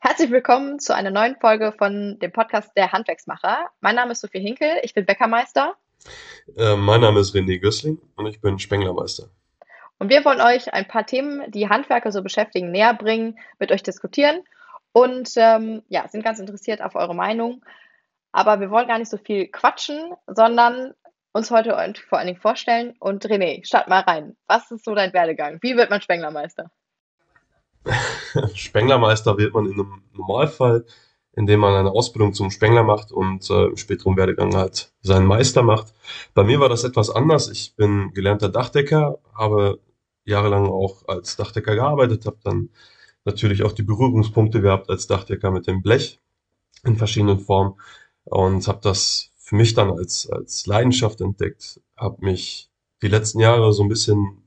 Herzlich willkommen zu einer neuen Folge von dem Podcast Der Handwerksmacher. Mein Name ist Sophie Hinkel, ich bin Bäckermeister. Äh, mein Name ist René Gößling und ich bin Spenglermeister. Und wir wollen euch ein paar Themen, die Handwerker so beschäftigen, näher bringen, mit euch diskutieren und ähm, ja, sind ganz interessiert auf eure Meinung. Aber wir wollen gar nicht so viel quatschen, sondern uns heute vor allen Dingen vorstellen. Und René, start mal rein. Was ist so dein Werdegang? Wie wird man Spenglermeister? Spenglermeister wird man in einem Normalfall, indem man eine Ausbildung zum Spengler macht und äh, im späteren Werdegang halt seinen Meister macht. Bei mir war das etwas anders. Ich bin gelernter Dachdecker, habe jahrelang auch als Dachdecker gearbeitet, habe dann natürlich auch die Berührungspunkte gehabt als Dachdecker mit dem Blech in verschiedenen Formen und habe das für mich dann als, als Leidenschaft entdeckt, habe mich die letzten Jahre so ein bisschen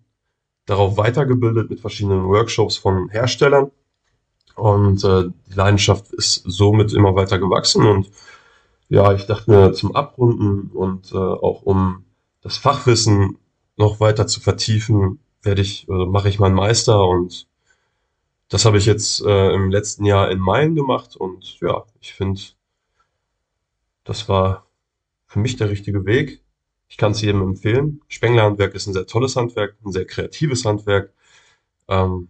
darauf weitergebildet mit verschiedenen Workshops von Herstellern. Und äh, die Leidenschaft ist somit immer weiter gewachsen. Und ja, ich dachte mir zum Abrunden und äh, auch um das Fachwissen noch weiter zu vertiefen, werde ich, äh, mache ich meinen Meister und das habe ich jetzt äh, im letzten Jahr in Main gemacht und ja, ich finde, das war für mich der richtige Weg. Ich kann es jedem empfehlen. Spenglerhandwerk ist ein sehr tolles Handwerk, ein sehr kreatives Handwerk. Ähm,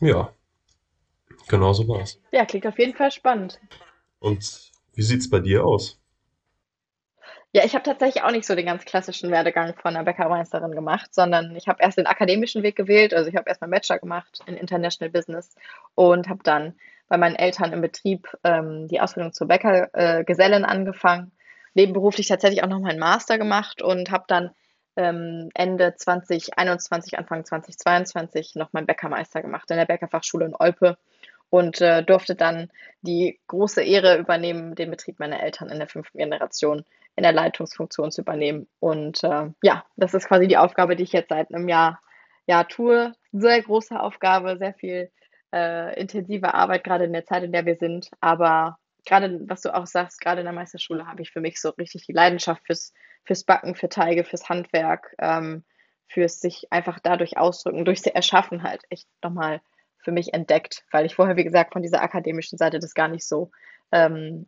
ja, genau so war es. Ja, klingt auf jeden Fall spannend. Und wie sieht es bei dir aus? Ja, ich habe tatsächlich auch nicht so den ganz klassischen Werdegang von einer Bäckermeisterin gemacht, sondern ich habe erst den akademischen Weg gewählt. Also ich habe erst meinen Bachelor gemacht in International Business und habe dann bei meinen Eltern im Betrieb ähm, die Ausbildung zur Bäckergesellin äh, angefangen nebenberuflich tatsächlich auch noch meinen Master gemacht und habe dann ähm, Ende 2021, Anfang 2022 noch meinen Bäckermeister gemacht in der Bäckerfachschule in Olpe und äh, durfte dann die große Ehre übernehmen, den Betrieb meiner Eltern in der fünften Generation in der Leitungsfunktion zu übernehmen. Und äh, ja, das ist quasi die Aufgabe, die ich jetzt seit einem Jahr, Jahr tue. Sehr große Aufgabe, sehr viel äh, intensive Arbeit, gerade in der Zeit, in der wir sind. Aber gerade, was du auch sagst, gerade in der Meisterschule habe ich für mich so richtig die Leidenschaft fürs, fürs Backen, für Teige, fürs Handwerk, ähm, fürs sich einfach dadurch ausdrücken, durchs Erschaffen halt echt nochmal für mich entdeckt, weil ich vorher, wie gesagt, von dieser akademischen Seite das gar nicht so ähm,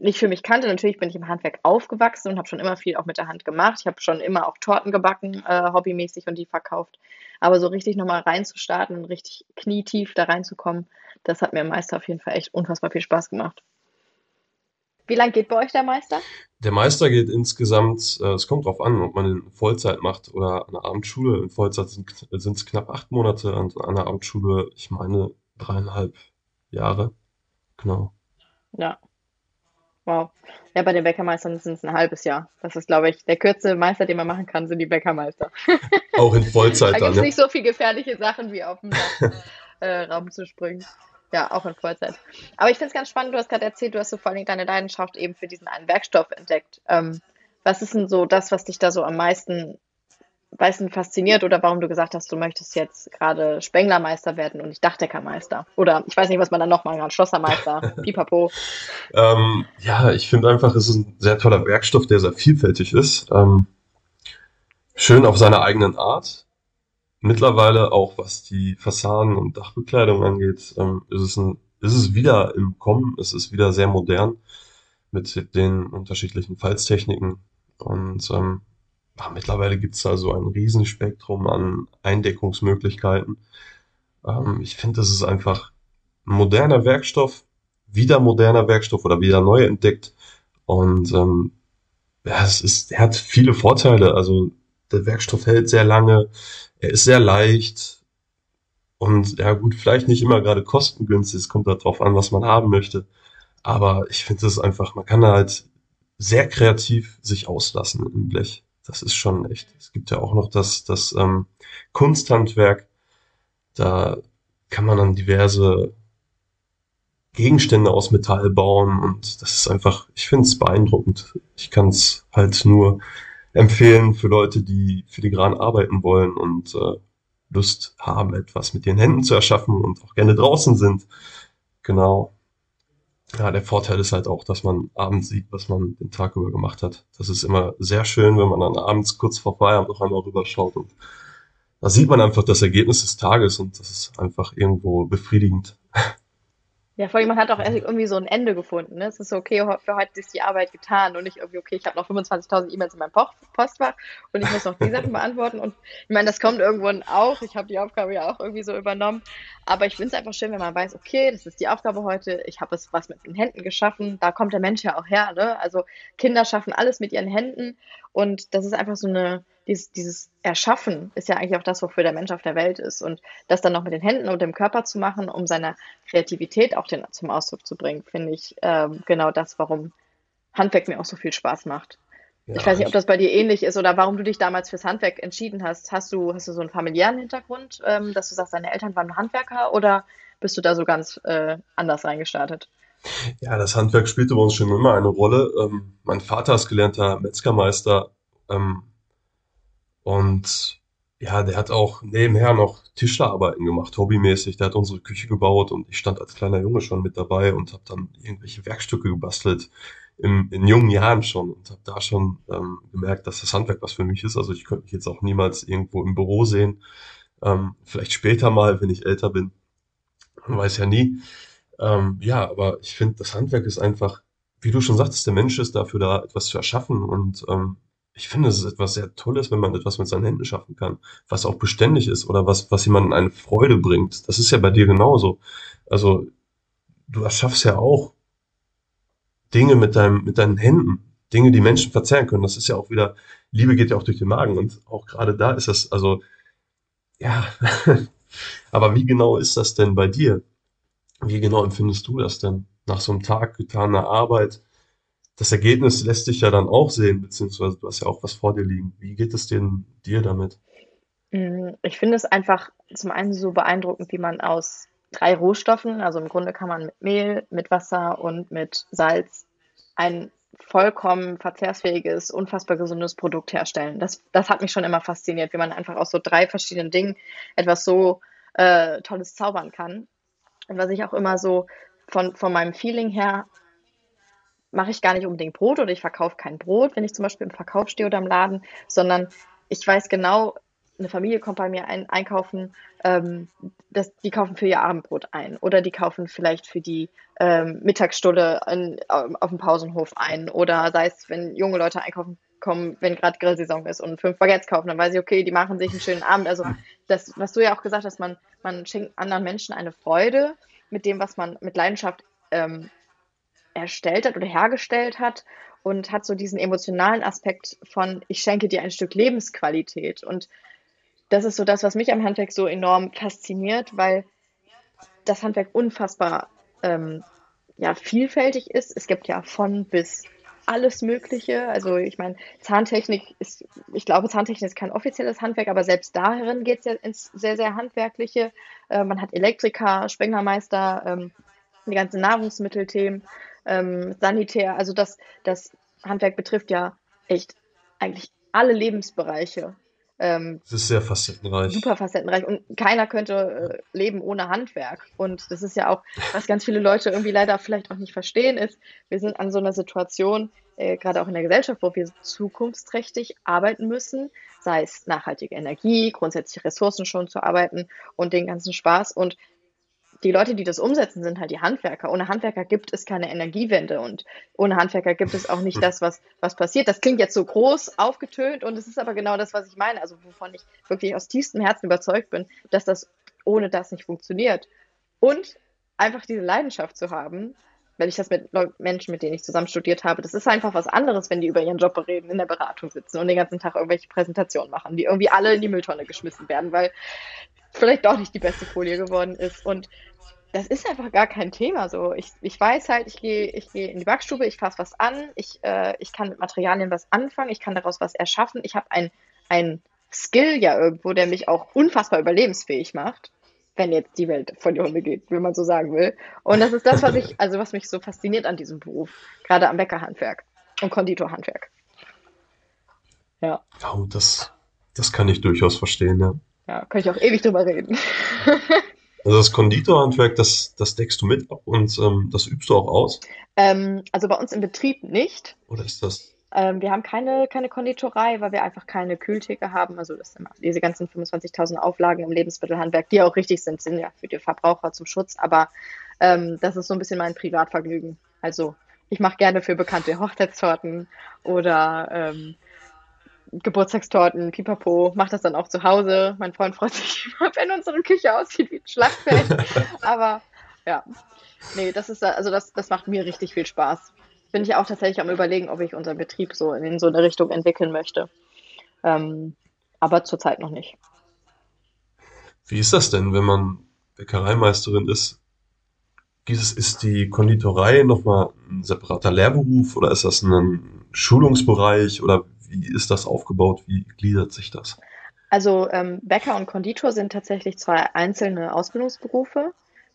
nicht für mich kannte. Natürlich bin ich im Handwerk aufgewachsen und habe schon immer viel auch mit der Hand gemacht. Ich habe schon immer auch Torten gebacken, äh, hobbymäßig und die verkauft. Aber so richtig nochmal reinzustarten und richtig knietief da reinzukommen, das hat mir im Meister auf jeden Fall echt unfassbar viel Spaß gemacht. Wie lange geht bei euch der Meister? Der Meister geht insgesamt, äh, es kommt drauf an, ob man in Vollzeit macht oder an der Abendschule. In Vollzeit sind es knapp acht Monate und an der Abendschule, ich meine, dreieinhalb Jahre. Genau. Ja. Wow. Ja, bei den Bäckermeistern sind es ein halbes Jahr. Das ist, glaube ich, der kürzeste Meister, den man machen kann, sind die Bäckermeister. Auch in Vollzeit da dann. Da gibt es nicht so viele gefährliche Sachen wie auf dem äh, Raum zu springen. Ja, auch in Vollzeit. Aber ich finde es ganz spannend, du hast gerade erzählt, du hast so vor allem deine Leidenschaft eben für diesen einen Werkstoff entdeckt. Ähm, was ist denn so das, was dich da so am meisten, meisten fasziniert oder warum du gesagt hast, du möchtest jetzt gerade Spenglermeister werden und nicht Dachdeckermeister? Oder ich weiß nicht, was man dann noch machen kann, Schlossermeister, Pipapo. Ähm, ja, ich finde einfach, es ist ein sehr toller Werkstoff, der sehr vielfältig ist. Ähm, schön auf seine eigenen Art mittlerweile auch was die Fassaden und Dachbekleidung angeht, ähm, ist, es ein, ist es wieder im Kommen, es ist wieder sehr modern mit den unterschiedlichen Falztechniken und ähm, ja, mittlerweile gibt es da so ein Riesenspektrum an Eindeckungsmöglichkeiten. Ähm, ich finde, das ist einfach ein moderner Werkstoff, wieder moderner Werkstoff oder wieder neu entdeckt und ähm, ja, es ist, er hat viele Vorteile. Also der Werkstoff hält sehr lange, er ist sehr leicht und ja gut, vielleicht nicht immer gerade kostengünstig, es kommt darauf an, was man haben möchte. Aber ich finde es einfach, man kann halt sehr kreativ sich auslassen im Blech. Das ist schon echt. Es gibt ja auch noch das, das ähm, Kunsthandwerk. Da kann man dann diverse Gegenstände aus Metall bauen und das ist einfach, ich finde es beeindruckend. Ich kann es halt nur empfehlen für Leute, die filigran arbeiten wollen und äh, Lust haben, etwas mit ihren Händen zu erschaffen und auch gerne draußen sind. Genau. Ja, der Vorteil ist halt auch, dass man abends sieht, was man den Tag über gemacht hat. Das ist immer sehr schön, wenn man dann abends kurz vor Feierabend noch einmal rüberschaut und da sieht man einfach das Ergebnis des Tages und das ist einfach irgendwo befriedigend. Ja, vor allem, man hat auch irgendwie so ein Ende gefunden. Ne? Es ist so, okay, für heute ist die Arbeit getan und nicht irgendwie, okay, ich habe noch 25.000 E-Mails in meinem Postfach und ich muss noch die Sachen beantworten. Und ich meine, das kommt irgendwann auch. Ich habe die Aufgabe ja auch irgendwie so übernommen. Aber ich finde es einfach schön, wenn man weiß, okay, das ist die Aufgabe heute. Ich habe es was mit den Händen geschaffen. Da kommt der Mensch ja auch her. Ne? Also Kinder schaffen alles mit ihren Händen und das ist einfach so eine dieses, dieses Erschaffen ist ja eigentlich auch das, wofür der Mensch auf der Welt ist. Und das dann noch mit den Händen und dem Körper zu machen, um seine Kreativität auch den, zum Ausdruck zu bringen, finde ich ähm, genau das, warum Handwerk mir auch so viel Spaß macht. Ja, ich weiß nicht, ob das bei dir ähnlich ist oder warum du dich damals fürs Handwerk entschieden hast. Hast du, hast du so einen familiären Hintergrund, ähm, dass du sagst, deine Eltern waren Handwerker oder bist du da so ganz äh, anders reingestartet? Ja, das Handwerk spielte bei uns schon immer eine Rolle. Ähm, mein Vater ist gelernter Metzgermeister. Ähm, und ja, der hat auch nebenher noch Tischlerarbeiten gemacht, hobbymäßig. Der hat unsere Küche gebaut und ich stand als kleiner Junge schon mit dabei und habe dann irgendwelche Werkstücke gebastelt im, in jungen Jahren schon und habe da schon ähm, gemerkt, dass das Handwerk was für mich ist. Also ich könnte mich jetzt auch niemals irgendwo im Büro sehen. Ähm, vielleicht später mal, wenn ich älter bin. Man weiß ja nie. Ähm, ja, aber ich finde, das Handwerk ist einfach, wie du schon sagtest, der Mensch ist dafür da, etwas zu erschaffen und ähm, ich finde, es ist etwas sehr Tolles, wenn man etwas mit seinen Händen schaffen kann, was auch beständig ist oder was, was jemandem eine Freude bringt. Das ist ja bei dir genauso. Also, du erschaffst ja auch Dinge mit deinem, mit deinen Händen. Dinge, die Menschen verzehren können. Das ist ja auch wieder, Liebe geht ja auch durch den Magen und auch gerade da ist das, also, ja. Aber wie genau ist das denn bei dir? Wie genau empfindest du das denn nach so einem Tag getaner Arbeit? Das Ergebnis lässt sich ja dann auch sehen, beziehungsweise du hast ja auch was vor dir liegen. Wie geht es denn dir damit? Mm, ich finde es einfach zum einen so beeindruckend, wie man aus drei Rohstoffen, also im Grunde kann man mit Mehl, mit Wasser und mit Salz ein vollkommen verzehrsfähiges, unfassbar gesundes Produkt herstellen. Das, das hat mich schon immer fasziniert, wie man einfach aus so drei verschiedenen Dingen etwas so äh, Tolles zaubern kann. Und was ich auch immer so von, von meinem Feeling her mache ich gar nicht unbedingt Brot oder ich verkaufe kein Brot, wenn ich zum Beispiel im Verkauf stehe oder im Laden, sondern ich weiß genau, eine Familie kommt bei mir ein, einkaufen, ähm, das, die kaufen für ihr Abendbrot ein oder die kaufen vielleicht für die ähm, Mittagsstulle in, auf dem Pausenhof ein oder sei es, wenn junge Leute einkaufen kommen, wenn gerade Grillsaison ist und fünf Baguettes kaufen, dann weiß ich, okay, die machen sich einen schönen Abend. Also das, was du ja auch gesagt hast, man, man schenkt anderen Menschen eine Freude mit dem, was man mit Leidenschaft ähm, erstellt hat oder hergestellt hat und hat so diesen emotionalen Aspekt von, ich schenke dir ein Stück Lebensqualität. Und das ist so das, was mich am Handwerk so enorm fasziniert, weil das Handwerk unfassbar ähm, ja, vielfältig ist. Es gibt ja von bis alles Mögliche. Also ich meine, Zahntechnik ist, ich glaube, Zahntechnik ist kein offizielles Handwerk, aber selbst darin geht es ja ins sehr, sehr Handwerkliche. Äh, man hat Elektriker, Spenglermeister, ähm, die ganzen Nahrungsmittelthemen ähm, sanitär. Also das, das Handwerk betrifft ja echt eigentlich alle Lebensbereiche. Ähm, das ist sehr facettenreich. Super facettenreich. Und keiner könnte äh, leben ohne Handwerk. Und das ist ja auch, was ganz viele Leute irgendwie leider vielleicht auch nicht verstehen, ist, wir sind an so einer Situation, äh, gerade auch in der Gesellschaft, wo wir zukunftsträchtig arbeiten müssen, sei es nachhaltige Energie, grundsätzlich Ressourcen schon zu arbeiten und den ganzen Spaß. Und die Leute, die das umsetzen, sind halt die Handwerker. Ohne Handwerker gibt es keine Energiewende und ohne Handwerker gibt es auch nicht hm. das, was, was passiert. Das klingt jetzt so groß aufgetönt und es ist aber genau das, was ich meine. Also wovon ich wirklich aus tiefstem Herzen überzeugt bin, dass das ohne das nicht funktioniert. Und einfach diese Leidenschaft zu haben, wenn ich das mit Menschen, mit denen ich zusammen studiert habe, das ist einfach was anderes, wenn die über ihren Job reden, in der Beratung sitzen und den ganzen Tag irgendwelche Präsentationen machen, die irgendwie alle in die Mülltonne geschmissen werden, weil vielleicht doch nicht die beste Folie geworden ist. Und das ist einfach gar kein Thema so. Ich, ich weiß halt, ich gehe ich geh in die Backstube, ich fasse was an, ich, äh, ich kann mit Materialien was anfangen, ich kann daraus was erschaffen. Ich habe ein, ein Skill ja irgendwo, der mich auch unfassbar überlebensfähig macht, wenn jetzt die Welt vor die Hunde geht, wie man so sagen will. Und das ist das, was ich, also was mich so fasziniert an diesem Beruf, gerade am Bäckerhandwerk und Konditorhandwerk. Ja. Oh, das, das kann ich durchaus verstehen, ja. Ja, kann ich auch ewig drüber reden. Also das Konditorhandwerk, das, das deckst du mit und ähm, das übst du auch aus? Ähm, also bei uns im Betrieb nicht. Oder ist das? Ähm, wir haben keine, keine Konditorei, weil wir einfach keine Kühltheke haben. Also das sind diese ganzen 25.000 Auflagen im Lebensmittelhandwerk, die auch richtig sind, sind ja für die Verbraucher zum Schutz. Aber Ähm, das ist so ein bisschen mein Privatvergnügen. Also ich mache gerne für Bekannte Hochzeitstorten oder ähm, Geburtstagstorten, pipapo, mache das dann auch zu Hause. Mein Freund freut sich immer, wenn unsere Küche aussieht wie ein Schlachtfeld. Aber ja, nee, das ist also das, das macht mir richtig viel Spaß. Bin ich auch tatsächlich am überlegen, ob ich unseren Betrieb so in so eine Richtung entwickeln möchte. Ähm, aber zurzeit noch nicht. Wie ist das denn, wenn man Bäckereimeisterin ist? Ist, ist die Konditorei nochmal ein separater Lehrberuf oder ist das ein Schulungsbereich oder wie ist das aufgebaut? Wie gliedert sich das? Also ähm, Bäcker und Konditor sind tatsächlich zwei einzelne Ausbildungsberufe,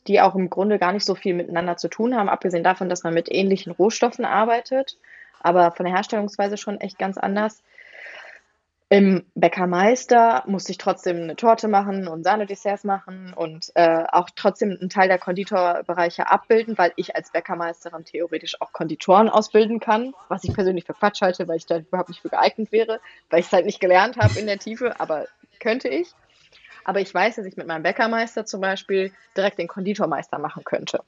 die auch im Grunde gar nicht so viel miteinander zu tun haben, abgesehen davon, dass man mit ähnlichen Rohstoffen arbeitet, aber von der Herstellungsweise schon echt ganz anders. Im Bäckermeister musste ich trotzdem eine Torte machen und Sahnedesserts machen und äh, auch trotzdem einen Teil der Konditorbereiche abbilden, weil ich als Bäckermeisterin theoretisch auch Konditoren ausbilden kann, was ich persönlich für Quatsch halte, weil ich da überhaupt nicht für geeignet wäre, weil ich es halt nicht gelernt habe in der Tiefe, aber könnte ich. Aber ich weiß, dass ich mit meinem Bäckermeister zum Beispiel direkt den Konditormeister machen könnte.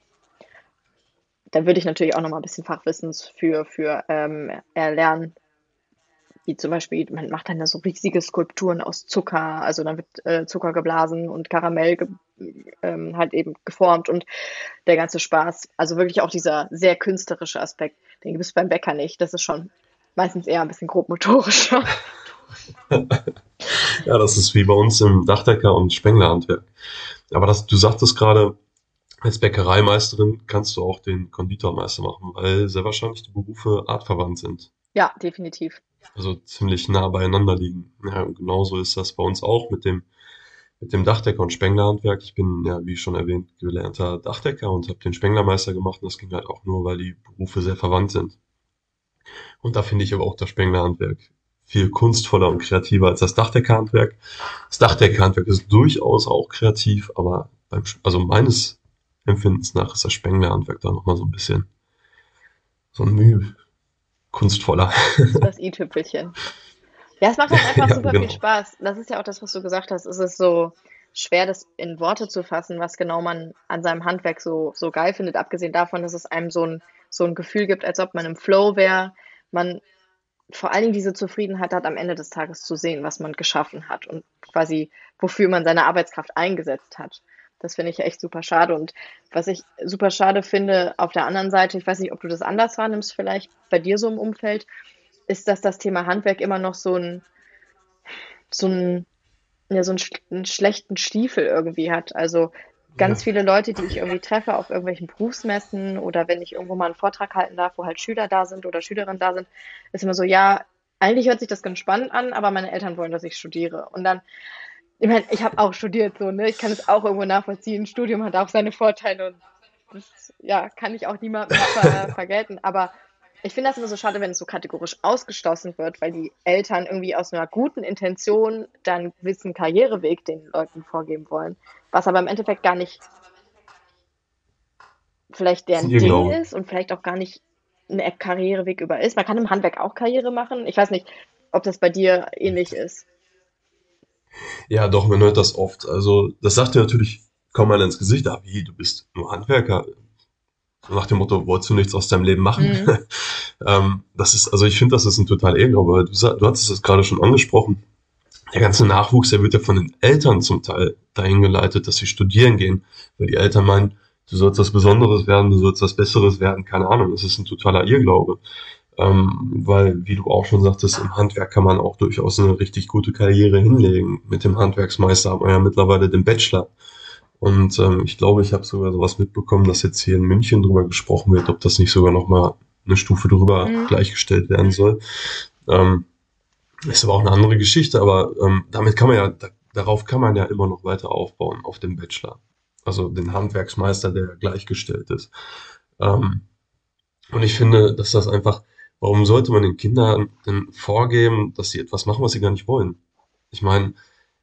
Da würde ich natürlich auch noch mal ein bisschen Fachwissens für, für ähm, erlernen, wie zum Beispiel, man macht dann da so riesige Skulpturen aus Zucker, also dann wird äh, Zucker geblasen und Karamell ge ähm, halt eben geformt und der ganze Spaß. Also wirklich auch dieser sehr künstlerische Aspekt, den gibt es beim Bäcker nicht. Das ist schon meistens eher ein bisschen grobmotorischer. ja, das ist wie bei uns im Dachdecker- und Spenglerhandwerk. Aber das, du sagtest gerade, als Bäckereimeisterin kannst du auch den Konditormeister machen, weil sehr wahrscheinlich die Berufe artverwandt sind. Ja, definitiv also ziemlich nah beieinander liegen. Ja, und genauso ist das bei uns auch mit dem, mit dem Dachdecker und Spenglerhandwerk. Ich bin, ja, wie schon erwähnt, gelernter Dachdecker und habe den Spenglermeister gemacht. Und das ging halt auch nur, weil die Berufe sehr verwandt sind. Und da finde ich aber auch das Spenglerhandwerk viel kunstvoller und kreativer als das Dachdeckerhandwerk. Das Dachdeckerhandwerk ist durchaus auch kreativ, aber beim, also meines Empfindens nach ist das Spenglerhandwerk da nochmal so ein bisschen so ein Mühe, kunstvoller. Das i-Tüpfelchen. Ja, es macht halt einfach ja, super genau. viel Spaß. Das ist ja auch das, was du gesagt hast. Es ist so schwer, das in Worte zu fassen, was genau man an seinem Handwerk so, so geil findet, abgesehen davon, dass es einem so ein, so ein Gefühl gibt, als ob man im Flow wäre. Man vor allen Dingen diese Zufriedenheit hat, am Ende des Tages zu sehen, was man geschaffen hat und quasi, wofür man seine Arbeitskraft eingesetzt hat. Das finde ich echt super schade. Und was ich super schade finde, auf der anderen Seite, ich weiß nicht, ob du das anders wahrnimmst, vielleicht bei dir so im Umfeld, ist, dass das Thema Handwerk immer noch so ein, so ein, ja, so einen, einen schlechten Stiefel irgendwie hat. Also ganz viele Leute, die ich irgendwie treffe auf irgendwelchen Berufsmessen oder wenn ich irgendwo mal einen Vortrag halten darf, wo halt Schüler da sind oder Schülerinnen da sind, ist immer so, ja, eigentlich hört sich das ganz spannend an, aber meine Eltern wollen, dass ich studiere. Und dann ich meine, ich habe auch studiert so, ne? Ich kann es auch irgendwo nachvollziehen. Studium hat auch seine Vorteile und das ja, kann ich auch niemandem ver vergelten. Aber ich finde das immer so schade, wenn es so kategorisch ausgeschlossen wird, weil die Eltern irgendwie aus einer guten Intention dann einen gewissen Karriereweg den Leuten vorgeben wollen. Was aber im Endeffekt gar nicht vielleicht deren Ding ist und vielleicht auch gar nicht ein Karriereweg über ist. Man kann im Handwerk auch Karriere machen. Ich weiß nicht, ob das bei dir ähnlich ist. Ja, doch, man hört das oft. Also, das sagt dir natürlich kaum mal ins Gesicht, ah, wie, du bist nur Handwerker. Nach dem Motto, wolltest du nichts aus deinem Leben machen? Mhm. ähm, das ist, also ich finde, das ist ein total Irrglaube. Du, du hattest es gerade schon angesprochen. Der ganze Nachwuchs, der wird ja von den Eltern zum Teil dahin geleitet, dass sie studieren gehen, weil die Eltern meinen, du sollst was Besonderes werden, du sollst was Besseres werden, keine Ahnung. Das ist ein totaler Irrglaube. Ähm, weil, wie du auch schon sagtest, im Handwerk kann man auch durchaus eine richtig gute Karriere hinlegen. Mit dem Handwerksmeister haben wir ja mittlerweile den Bachelor. Und ähm, ich glaube, ich habe sogar sowas mitbekommen, dass jetzt hier in München drüber gesprochen wird, ob das nicht sogar nochmal eine Stufe drüber mhm. gleichgestellt werden soll. Ähm, ist aber auch eine andere Geschichte, aber ähm, damit kann man ja, da, darauf kann man ja immer noch weiter aufbauen, auf dem Bachelor. Also den Handwerksmeister, der gleichgestellt ist. Ähm, und ich finde, dass das einfach Warum sollte man den Kindern denn vorgeben, dass sie etwas machen, was sie gar nicht wollen? Ich meine,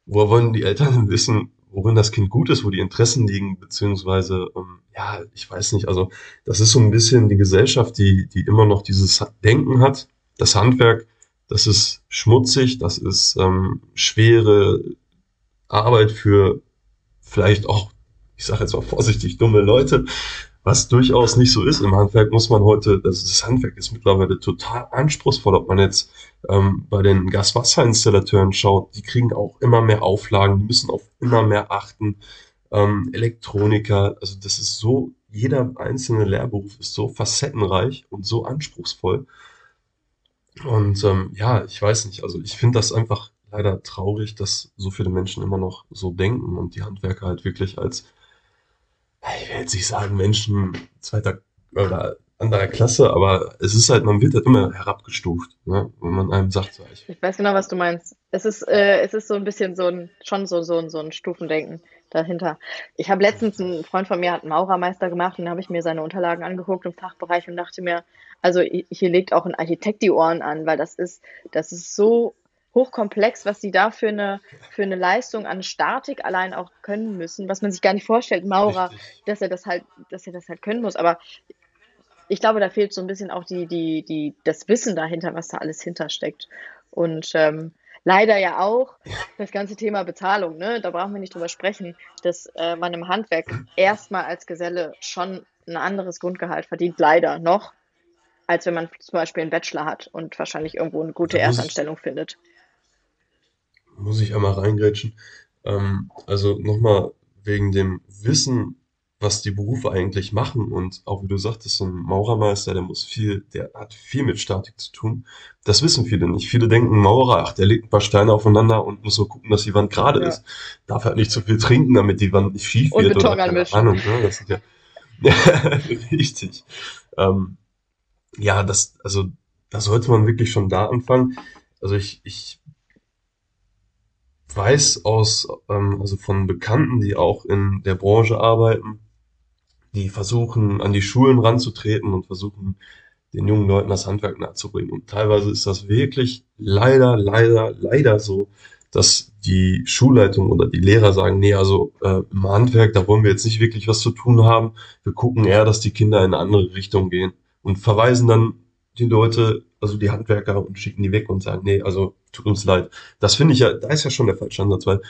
woher wollen die Eltern denn wissen, worin das Kind gut ist, wo die Interessen liegen, beziehungsweise, ähm, ja, ich weiß nicht, also das ist so ein bisschen die Gesellschaft, die, die immer noch dieses Denken hat, das Handwerk, das ist schmutzig, das ist ähm, schwere Arbeit für vielleicht auch, ich sage jetzt mal vorsichtig, dumme Leute. Was durchaus nicht so ist. Im Handwerk muss man heute, also das Handwerk ist mittlerweile total anspruchsvoll, ob man jetzt ähm, bei den Gaswasserinstallateuren schaut, die kriegen auch immer mehr Auflagen, die müssen auf immer mehr achten. Ähm, Elektroniker, also das ist so, jeder einzelne Lehrberuf ist so facettenreich und so anspruchsvoll. Und ähm, ja, ich weiß nicht, also ich finde das einfach leider traurig, dass so viele Menschen immer noch so denken und die Handwerker halt wirklich als ich will jetzt nicht sagen Menschen zweiter oder anderer Klasse, aber es ist halt, man wird halt immer herabgestuft, ne? wenn man einem sagt, so, ich, ich weiß genau, was du meinst. Es ist, äh, es ist so ein bisschen so ein, schon so, so, so ein Stufendenken dahinter. Ich habe letztens, ein Freund von mir hat einen Maurermeister gemacht und habe ich mir seine Unterlagen angeguckt im Fachbereich und dachte mir, also hier legt auch ein Architekt die Ohren an, weil das ist, das ist so hochkomplex, was sie da für eine, für eine Leistung an Statik allein auch können müssen, was man sich gar nicht vorstellt, Maurer, dass er das halt, dass er das halt können muss. Aber ich glaube, da fehlt so ein bisschen auch die, die, die, das Wissen dahinter, was da alles hintersteckt. Und ähm, leider ja auch das ganze Thema Bezahlung, ne? Da brauchen wir nicht drüber sprechen, dass äh, man im Handwerk erstmal als Geselle schon ein anderes Grundgehalt verdient, leider noch, als wenn man zum Beispiel einen Bachelor hat und wahrscheinlich irgendwo eine gute Erstanstellung findet muss ich einmal reingrätschen. Ähm, also nochmal wegen dem Wissen, was die Berufe eigentlich machen und auch wie du sagtest, so ein Maurermeister, der muss viel, der hat viel mit Statik zu tun. Das wissen viele nicht. Viele denken, Maurer, ach, der legt ein paar Steine aufeinander und muss so gucken, dass die Wand gerade ja. ist. Darf halt nicht zu viel trinken, damit die Wand nicht schief und wird oder keine Ahnung. Ne? Das sind ja, richtig. Ähm, ja, das, also da sollte man wirklich schon da anfangen. Also ich, ich weiß aus, ähm, also von Bekannten, die auch in der Branche arbeiten, die versuchen, an die Schulen ranzutreten und versuchen, den jungen Leuten das Handwerk nahezubringen. Und teilweise ist das wirklich leider, leider, leider so, dass die Schulleitung oder die Lehrer sagen, nee, also äh, im Handwerk, da wollen wir jetzt nicht wirklich was zu tun haben. Wir gucken eher, dass die Kinder in eine andere Richtung gehen und verweisen dann die Leute, also die Handwerker und schicken die weg und sagen, nee, also tut uns leid. Das finde ich ja, da ist ja schon der falsche Ansatz, weil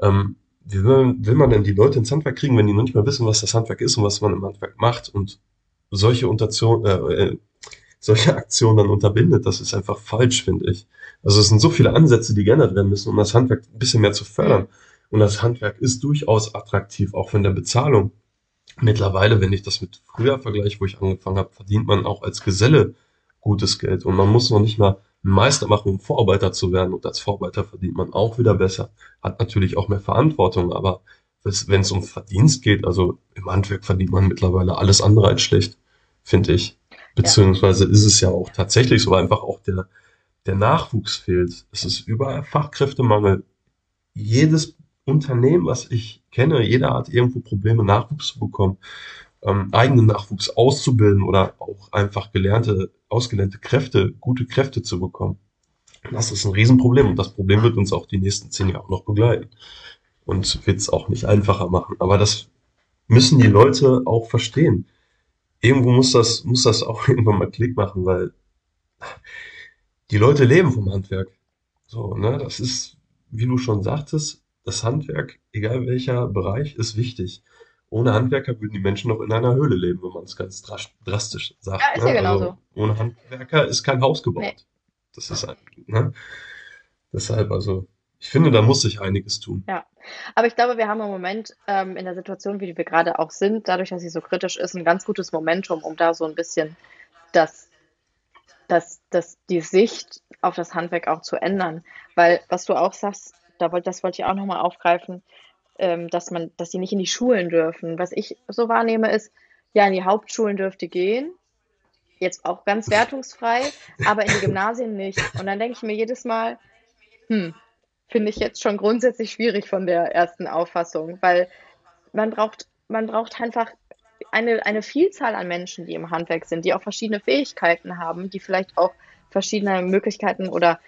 ähm, wie will, will man denn die Leute ins Handwerk kriegen, wenn die noch nicht mal wissen, was das Handwerk ist und was man im Handwerk macht und solche Untertion, äh, äh, solche Aktionen dann unterbindet, das ist einfach falsch, finde ich. Also es sind so viele Ansätze, die geändert werden müssen, um das Handwerk ein bisschen mehr zu fördern. Und das Handwerk ist durchaus attraktiv, auch von der Bezahlung. Mittlerweile, wenn ich das mit früher vergleiche, wo ich angefangen habe, verdient man auch als Geselle gutes Geld. Und man muss noch nicht mal einen Meister machen, um Vorarbeiter zu werden. Und als Vorarbeiter verdient man auch wieder besser. Hat natürlich auch mehr Verantwortung, aber wenn es um Verdienst geht, also im Handwerk verdient man mittlerweile alles andere als schlecht, finde ich. Beziehungsweise ist es ja auch tatsächlich so einfach auch der, der Nachwuchs fehlt. Es ist überall Fachkräftemangel. Jedes Unternehmen, was ich kenne, jeder hat irgendwo Probleme, Nachwuchs zu bekommen ähm, eigenen Nachwuchs auszubilden oder auch einfach gelernte, ausgelernte Kräfte, gute Kräfte zu bekommen. Das ist ein Riesenproblem und das Problem wird uns auch die nächsten zehn Jahre noch begleiten und wird es auch nicht einfacher machen. Aber das müssen die Leute auch verstehen. Irgendwo muss das, muss das auch irgendwann mal Klick machen, weil die Leute leben vom Handwerk. So, ne, das ist, wie du schon sagtest, das Handwerk, egal welcher Bereich, ist wichtig ohne Handwerker würden die Menschen noch in einer Höhle leben, wenn man es ganz drastisch sagt. Ja, ist ja ne? genauso. Also, ohne Handwerker ist kein Haus gebaut. Nee. Das ist halt, ne? Deshalb, also, ich finde, da muss sich einiges tun. Ja, aber ich glaube, wir haben im Moment ähm, in der Situation, wie wir gerade auch sind, dadurch, dass sie so kritisch ist, ein ganz gutes Momentum, um da so ein bisschen das, das, das, die Sicht auf das Handwerk auch zu ändern. Weil, was du auch sagst, da wollt, das wollte ich auch nochmal aufgreifen, ähm, dass man, dass sie nicht in die Schulen dürfen. Was ich so wahrnehme, ist, ja, in die Hauptschulen dürfte gehen. Jetzt auch ganz wertungsfrei, aber in die Gymnasien nicht. Und dann denke ich mir jedes Mal, hm, finde ich jetzt schon grundsätzlich schwierig von der ersten Auffassung, weil man braucht, man braucht einfach eine, eine Vielzahl an Menschen, die im Handwerk sind, die auch verschiedene Fähigkeiten haben, die vielleicht auch verschiedene Möglichkeiten oder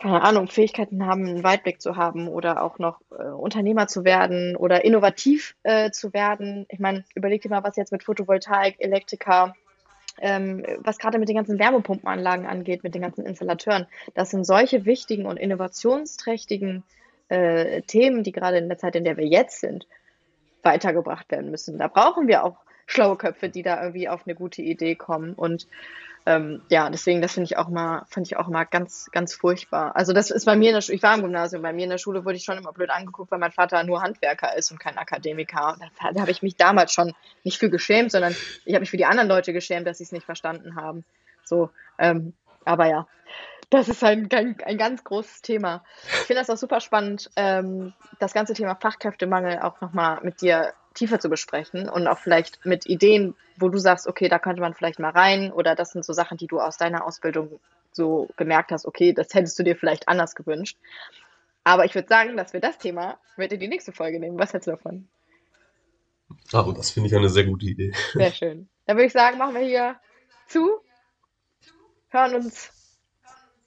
keine Ahnung, Fähigkeiten haben, einen Weitblick zu haben oder auch noch äh, Unternehmer zu werden oder innovativ äh, zu werden. Ich meine, überleg dir mal, was jetzt mit Photovoltaik, Elektriker, ähm, was gerade mit den ganzen Wärmepumpenanlagen angeht, mit den ganzen Installateuren. Das sind solche wichtigen und innovationsträchtigen äh, Themen, die gerade in der Zeit, in der wir jetzt sind, weitergebracht werden müssen. Da brauchen wir auch schlaue Köpfe, die da irgendwie auf eine gute Idee kommen. Und ähm, ja, deswegen, das finde ich auch mal, fand ich auch mal ganz, ganz furchtbar. Also das ist bei mir in der Schule, ich war im Gymnasium, bei mir in der Schule wurde ich schon immer blöd angeguckt, weil mein Vater nur Handwerker ist und kein Akademiker. Und da, da habe ich mich damals schon nicht für geschämt, sondern ich habe mich für die anderen Leute geschämt, dass sie es nicht verstanden haben. So, ähm, aber ja, das ist ein, ein, ein ganz großes Thema. Ich finde das auch super spannend, ähm, das ganze Thema Fachkräftemangel auch nochmal mit dir tiefer zu besprechen und auch vielleicht mit Ideen, wo du sagst, okay, da könnte man vielleicht mal rein oder das sind so Sachen, die du aus deiner Ausbildung so gemerkt hast, okay, das hättest du dir vielleicht anders gewünscht. Aber ich würde sagen, dass wir das Thema mit in die nächste Folge nehmen. Was hältst du davon? Aber das finde ich eine sehr gute Idee. Sehr schön. Dann würde ich sagen, machen wir hier zu, hören uns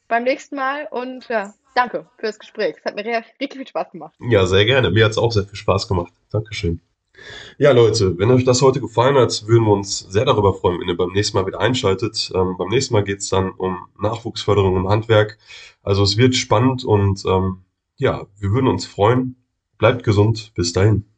beim nächsten Mal und ja, danke für das Gespräch. Es hat mir richtig viel Spaß gemacht. Ja, sehr gerne. Mir hat es auch sehr viel Spaß gemacht. Dankeschön. Ja, Leute, wenn euch das heute gefallen hat, würden wir uns sehr darüber freuen, wenn ihr beim nächsten Mal wieder einschaltet. Ähm, beim nächsten Mal geht es dann um Nachwuchsförderung im Handwerk. Also es wird spannend und ähm, ja, wir würden uns freuen. Bleibt gesund. Bis dahin.